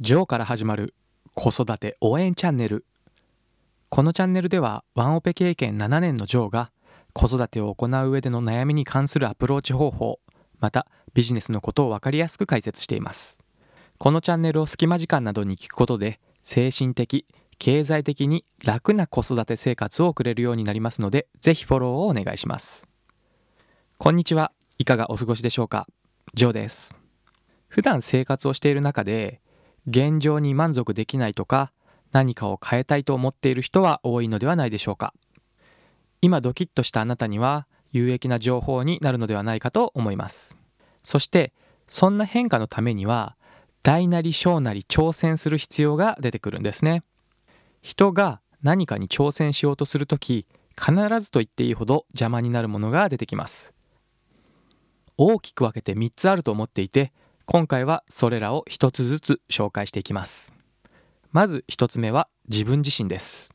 ジョーから始まる子育て応援チャンネル。このチャンネルではワンオペ経験7年のジョーが子育てを行う上での悩みに関するアプローチ方法またビジネスのことを分かりやすく解説しています。このチャンネルを隙間時間などに聞くことで精神的経済的に楽な子育て生活を送れるようになりますのでぜひフォローをお願いします。こんにちは。いかがお過ごしでしょうか。ジョーです。普段生活をしている中で現状に満足できないとか何かを変えたいと思っている人は多いのではないでしょうか。今ドキッとしたあなたには有益な情報になるのではないかと思います。そしてそんな変化のためには大なり小なり挑戦する必要が出てくるんですね。人が何かに挑戦しようとするとき必ずと言っていいほど邪魔になるものが出てきます。大きく分けて3つあると思っていて今回はそれらを一つずつ紹介していきます。まず一つ目は自分自身です。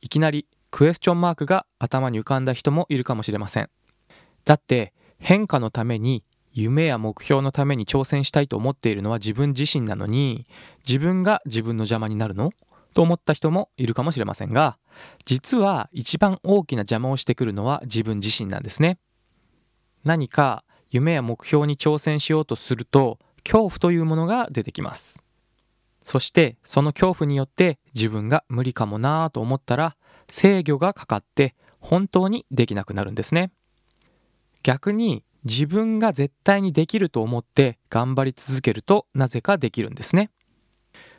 いきなりクエスチョンマークが頭に浮かんだ人もいるかもしれません。だって変化のために夢や目標のために挑戦したいと思っているのは自分自身なのに自分が自分の邪魔になるの？と思った人もいるかもしれませんが実は一番大きな邪魔をしてくるのは自分自身なんですね。何か夢や目標に挑戦しようとすると恐怖というものが出てきます。そしてその恐怖によって自分が無理かもなぁと思ったら制御がかかって本当にできなくなるんですね。逆に自分が絶対にできると思って頑張り続けるとなぜかできるんですね。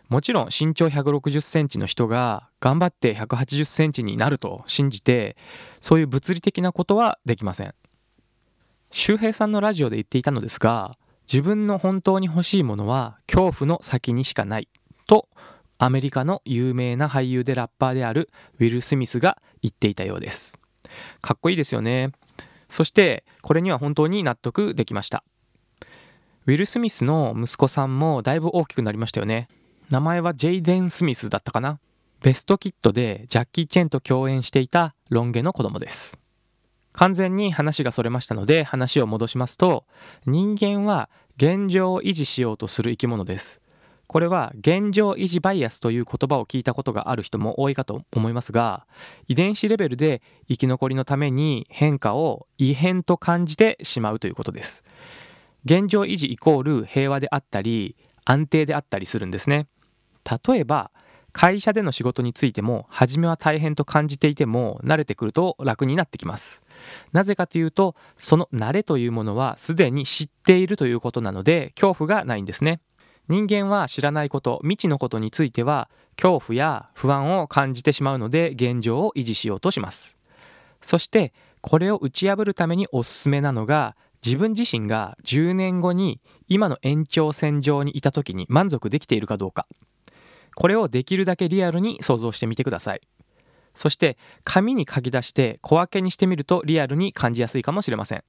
もちろん身長160センチの人が頑張って180センチになると信じてそういう物理的なことはできません。周平さんのラジオで言っていたのですが自分の本当に欲しいものは恐怖の先にしかないとアメリカの有名な俳優でラッパーであるウィル・スミスが言っていたようです。かっこいいですよね。そしてこれには本当に納得できました。ウィル・スミスの息子さんもだいぶ大きくなりましたよね。名前はジェイデン・スミスだったかな。ベストキットでジャッキー・チェンと共演していたロン毛の子供です。完全に話がそれましたので話を戻しますと人間は現状を維持しようとする生き物です。これは現状維持バイアスという言葉を聞いたことがある人も多いかと思いますが遺伝子レベルで生き残りのために変化を異変と感じてしまうということです。現状維持イコール平和であったり安定であったりするんですね。例えば会社での仕事についても初めは大変と感じていても慣れてくると楽になってきます。なぜかというとその慣れというものはすでに知っているということなので恐怖がないんですね。人間は知らないこと未知のことについては恐怖や不安を感じてしまうので現状を維持しようとします。そしてこれを打ち破るためにおすすめなのが自分自身が10年後に今の延長線上にいた時に満足できているかどうか。これをできるだけリアルに想像してみてください。そして紙に書き出して小分けにしてみるとリアルに感じやすいかもしれません。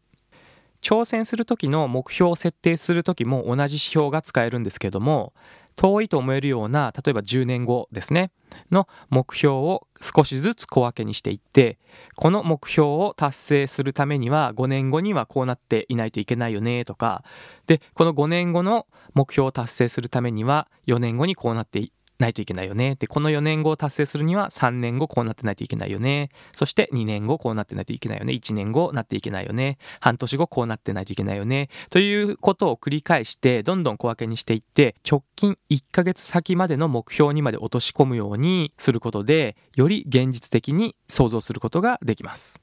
挑戦する時の目標を設定する時も同じ指標が使えるんですけども遠いと思えるような例えば10年後ですねの目標を少しずつ小分けにしていってこの目標を達成するためには5年後にはこうなっていないといけないよねとかでこの5年後の目標を達成するためには4年後にこうなってないといけないよね。で、この4年後を達成するには3年後こうなってないといけないよね。そして2年後こうなってないといけないよね。1年後なっていけないよね。半年後こうなってないといけないよね。ということを繰り返してどんどん小分けにしていって直近1ヶ月先までの目標にまで落とし込むようにすることでより現実的に想像することができます。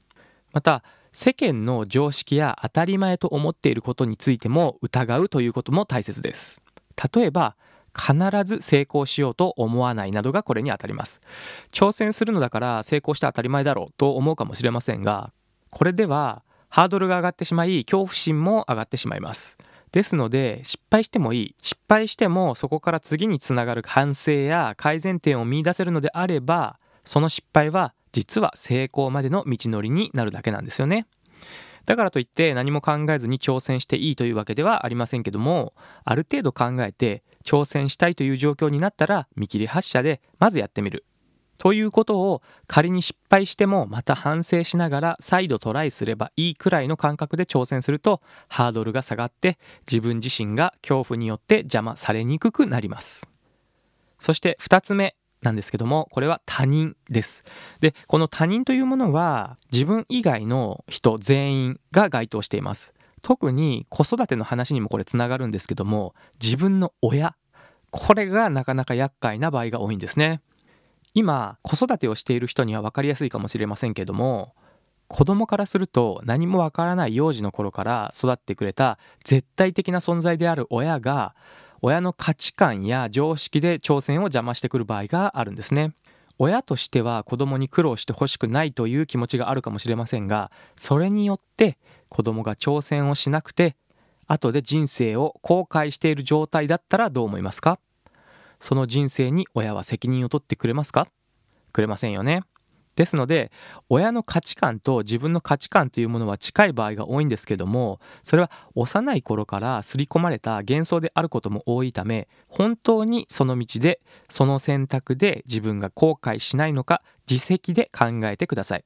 また世間の常識や当たり前と思っていることについても疑うということも大切です。例えば必ず成功しようと思わないなどがこれにあたります。挑戦するのだから成功して当たり前だろうと思うかもしれませんがこれではハードルが上がってしまい恐怖心も上がってしまいます。ですので失敗してもいい。失敗してもそこから次につながる反省や改善点を見いだせるのであればその失敗は実は成功までの道のりになるだけなんですよね。だからといって何も考えずに挑戦していいというわけではありませんけどもある程度考えて挑戦したいという状況になったら見切り発車でまずやってみる。ということを仮に失敗してもまた反省しながら再度トライすればいいくらいの感覚で挑戦するとハードルが下がって自分自身が恐怖によって邪魔されにくくなります。そして2つ目。なんですけどもこれは他人です。でこの他人というものは自分以外の人全員が該当しています。特に子育ての話にもこれつながるんですけども自分の親。これがなかなか厄介な場合が多いんですね。今子育てをしている人には分かりやすいかもしれませんけども子供からすると何もわからない幼児の頃から育ってくれた絶対的な存在である親が親の価値観や常識で挑戦を邪魔してくる場合があるんですね。親としては子供に苦労してほしくないという気持ちがあるかもしれませんがそれによって子供が挑戦をしなくて後で人生を後悔している状態だったらどう思いますか？その人生に親は責任を取ってくれますか？くれませんよね。ですので親の価値観と自分の価値観というものは近い場合が多いんですけどもそれは幼い頃から刷り込まれた幻想であることも多いため本当にその道でその選択で自分が後悔しないのか自責で考えてください。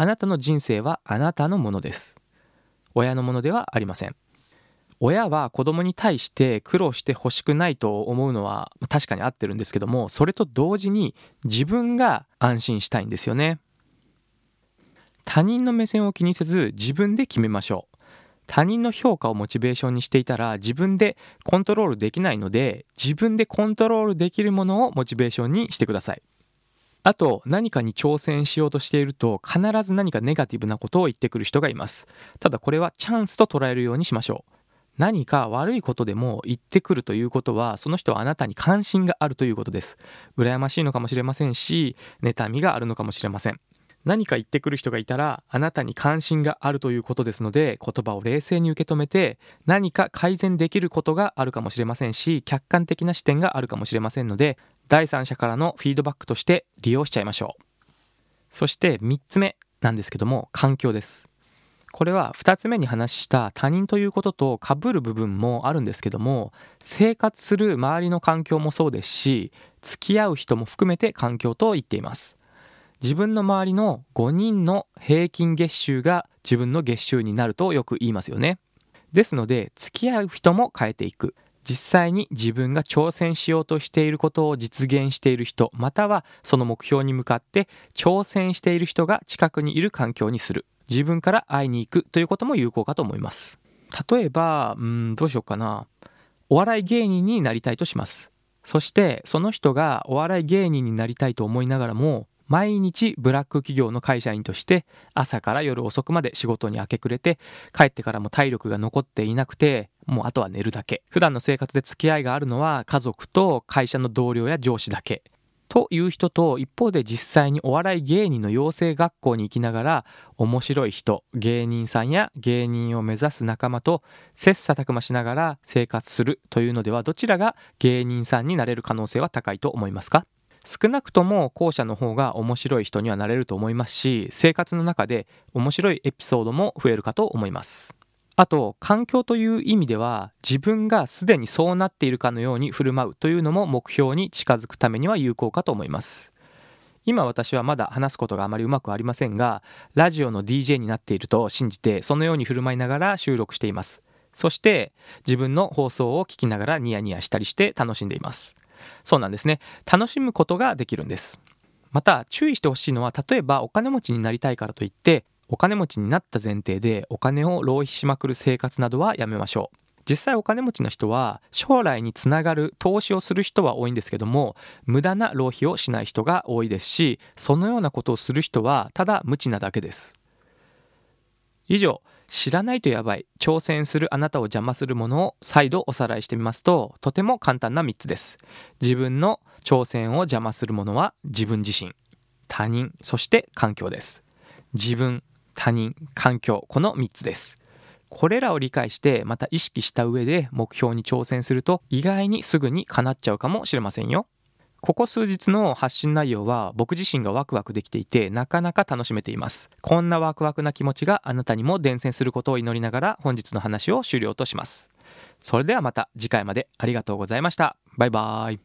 あなたの人生はあなたのものです。親のものではありません。親は子供に対して苦労してほしくないと思うのは確かに合ってるんですけどもそれと同時に自分が安心したいんですよね。他人の目線を気にせず自分で決めましょう。他人の評価をモチベーションにしていたら自分でコントロールできないので自分でコントロールできるものをモチベーションにしてください。あと何かに挑戦しようとしていると必ず何かネガティブなことを言ってくる人がいます。ただこれはチャンスと捉えるようにしましょう。何か悪いことでも言ってくるということはその人はあなたに関心があるということです。羨ましいのかもしれませんし妬みがあるのかもしれません。何か言ってくる人がいたらあなたに関心があるということですので言葉を冷静に受け止めて何か改善できることがあるかもしれませんし客観的な視点があるかもしれませんので第三者からのフィードバックとして利用しちゃいましょう。そして3つ目なんですけども環境です。これは2つ目に話した他人ということとかぶる部分もあるんですけども生活する周りの環境もそうですし付き合う人も含めて環境と言っています。自分の周りの5人の平均月収が自分の月収になるとよく言いますよね。ですので付き合う人も変えていく。実際に自分が挑戦しようとしていることを実現している人またはその目標に向かって挑戦している人が近くにいる環境にする。自分から会いに行くということも有効かと思います。例えばうんどうしようかな。お笑い芸人になりたいとします。そしてその人がお笑い芸人になりたいと思いながらも毎日ブラック企業の会社員として朝から夜遅くまで仕事に明け暮れて帰ってからも体力が残っていなくてもうあとは寝るだけ。普段の生活で付き合いがあるのは家族と会社の同僚や上司だけ。という人と一方で実際にお笑い芸人の養成学校に行きながら面白い人芸人さんや芸人を目指す仲間と切磋琢磨しながら生活するというのではどちらが芸人さんになれる可能性は高いと思いますか？少なくとも後者の方が面白い人にはなれると思いますし生活の中で面白いエピソードも増えるかと思います。あと環境という意味では自分がすでにそうなっているかのように振る舞うというのも目標に近づくためには有効かと思います。今私はまだ話すことがあまりうまくありませんがラジオの DJ になっていると信じてそのように振る舞いながら収録しています。そして自分の放送を聞きながらニヤニヤしたりして楽しんでいます。そうなんですね。楽しむことができるんです。また注意してほしいのは例えばお金持ちになりたいからといってお金持ちになった前提でお金を浪費しまくる生活などはやめましょう。実際お金持ちの人は将来につながる投資をする人は多いんですけども無駄な浪費をしない人が多いですしそのようなことをする人はただ無知なだけです。以上知らないとやばい挑戦するあなたを邪魔するものを再度おさらいしてみますととても簡単な3つです。自分の挑戦を邪魔するものは自分自身。他人そして環境です。自分他人環境この3つです。これらを理解してまた意識した上で目標に挑戦すると意外にすぐに叶っちゃうかもしれませんよ。ここ数日の発信内容は僕自身がワクワクできていてなかなか楽しめています。こんなワクワクな気持ちがあなたにも伝染することを祈りながら本日の話を終了とします。それではまた次回までありがとうございました。バイバーイ。